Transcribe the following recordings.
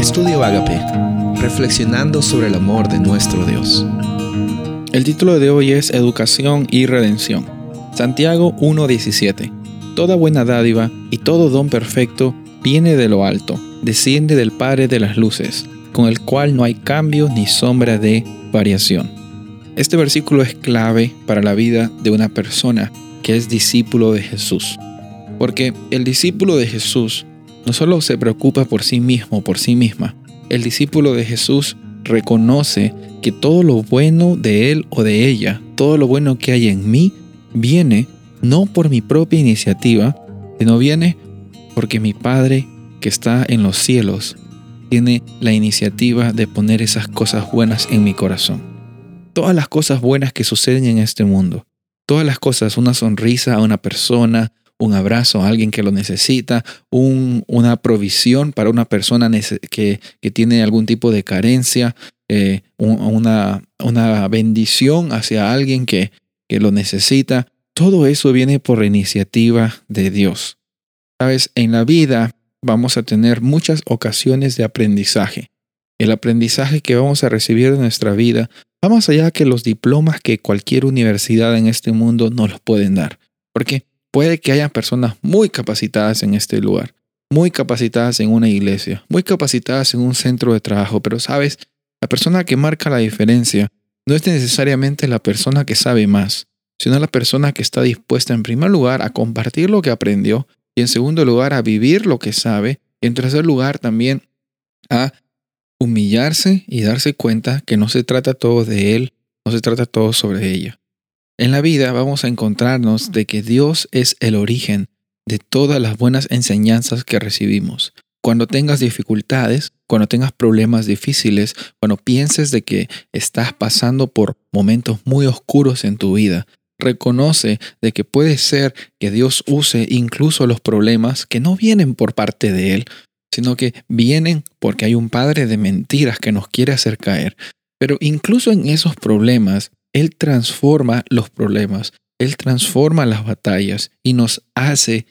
Estudio Agape, reflexionando sobre el amor de nuestro Dios. El título de hoy es Educación y Redención. Santiago 1:17. Toda buena dádiva y todo don perfecto viene de lo alto, desciende del Padre de las Luces, con el cual no hay cambio ni sombra de variación. Este versículo es clave para la vida de una persona que es discípulo de Jesús. Porque el discípulo de Jesús no solo se preocupa por sí mismo, por sí misma, el discípulo de Jesús reconoce que todo lo bueno de él o de ella, todo lo bueno que hay en mí, viene no por mi propia iniciativa, sino viene porque mi Padre que está en los cielos tiene la iniciativa de poner esas cosas buenas en mi corazón. Todas las cosas buenas que suceden en este mundo, todas las cosas, una sonrisa a una persona, un abrazo a alguien que lo necesita, una provisión para una persona que, tiene algún tipo de carencia, eh, una, una, bendición hacia alguien que, que lo necesita. Todo eso viene por iniciativa de Dios. Sabes, en la vida vamos a tener muchas ocasiones de aprendizaje. El aprendizaje que vamos a recibir en nuestra vida va más allá que los diplomas que cualquier universidad en este mundo nos los pueden dar. Porque Puede que haya personas muy capacitadas en este lugar, muy capacitadas en una iglesia, muy capacitadas en un centro de trabajo, pero sabes, la persona que marca la diferencia no es necesariamente la persona que sabe más, sino la persona que está dispuesta en primer lugar a compartir lo que aprendió y en segundo lugar a vivir lo que sabe y en tercer lugar también a humillarse y darse cuenta que no se trata todo de él, no se trata todo sobre ella. En la vida vamos a encontrarnos de que Dios es el origen de todas las buenas enseñanzas que recibimos. Cuando tengas dificultades, cuando tengas problemas difíciles, cuando pienses de que estás pasando por momentos muy oscuros en tu vida, reconoce de que puede ser que Dios use incluso los problemas que no vienen por parte de Él, sino que vienen porque hay un padre de mentiras que nos quiere hacer caer. Pero incluso en esos problemas, él transforma los problemas, Él transforma las batallas y nos hace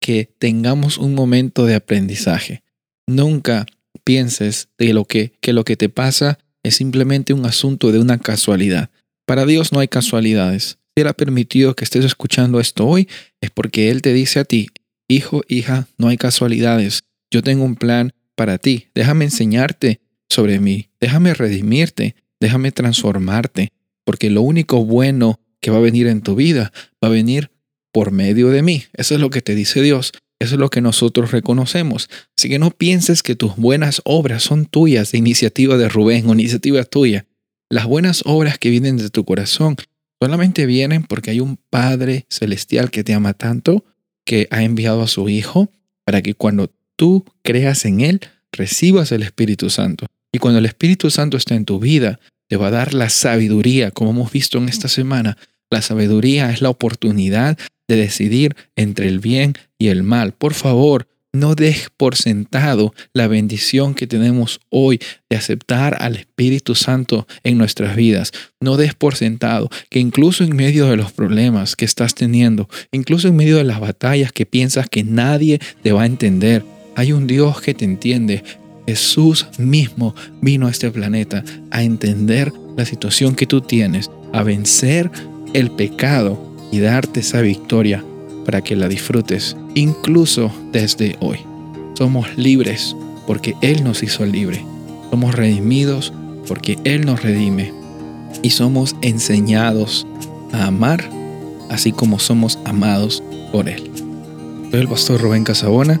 que tengamos un momento de aprendizaje. Nunca pienses de lo que, que lo que te pasa es simplemente un asunto de una casualidad. Para Dios no hay casualidades. Si Él ha permitido que estés escuchando esto hoy, es porque Él te dice a ti, hijo, hija, no hay casualidades. Yo tengo un plan para ti. Déjame enseñarte sobre mí. Déjame redimirte. Déjame transformarte porque lo único bueno que va a venir en tu vida va a venir por medio de mí. Eso es lo que te dice Dios. Eso es lo que nosotros reconocemos. Así que no pienses que tus buenas obras son tuyas de iniciativa de Rubén o iniciativa tuya. Las buenas obras que vienen de tu corazón solamente vienen porque hay un Padre celestial que te ama tanto que ha enviado a su Hijo para que cuando tú creas en Él, recibas el Espíritu Santo. Y cuando el Espíritu Santo está en tu vida, te va a dar la sabiduría, como hemos visto en esta semana. La sabiduría es la oportunidad de decidir entre el bien y el mal. Por favor, no dejes por sentado la bendición que tenemos hoy de aceptar al Espíritu Santo en nuestras vidas. No des por sentado que incluso en medio de los problemas que estás teniendo, incluso en medio de las batallas que piensas que nadie te va a entender, hay un Dios que te entiende, Jesús mismo vino a este planeta a entender la situación que tú tienes, a vencer el pecado y darte esa victoria para que la disfrutes incluso desde hoy. Somos libres porque Él nos hizo libre. Somos redimidos porque Él nos redime. Y somos enseñados a amar así como somos amados por Él. Soy el pastor Rubén Casabona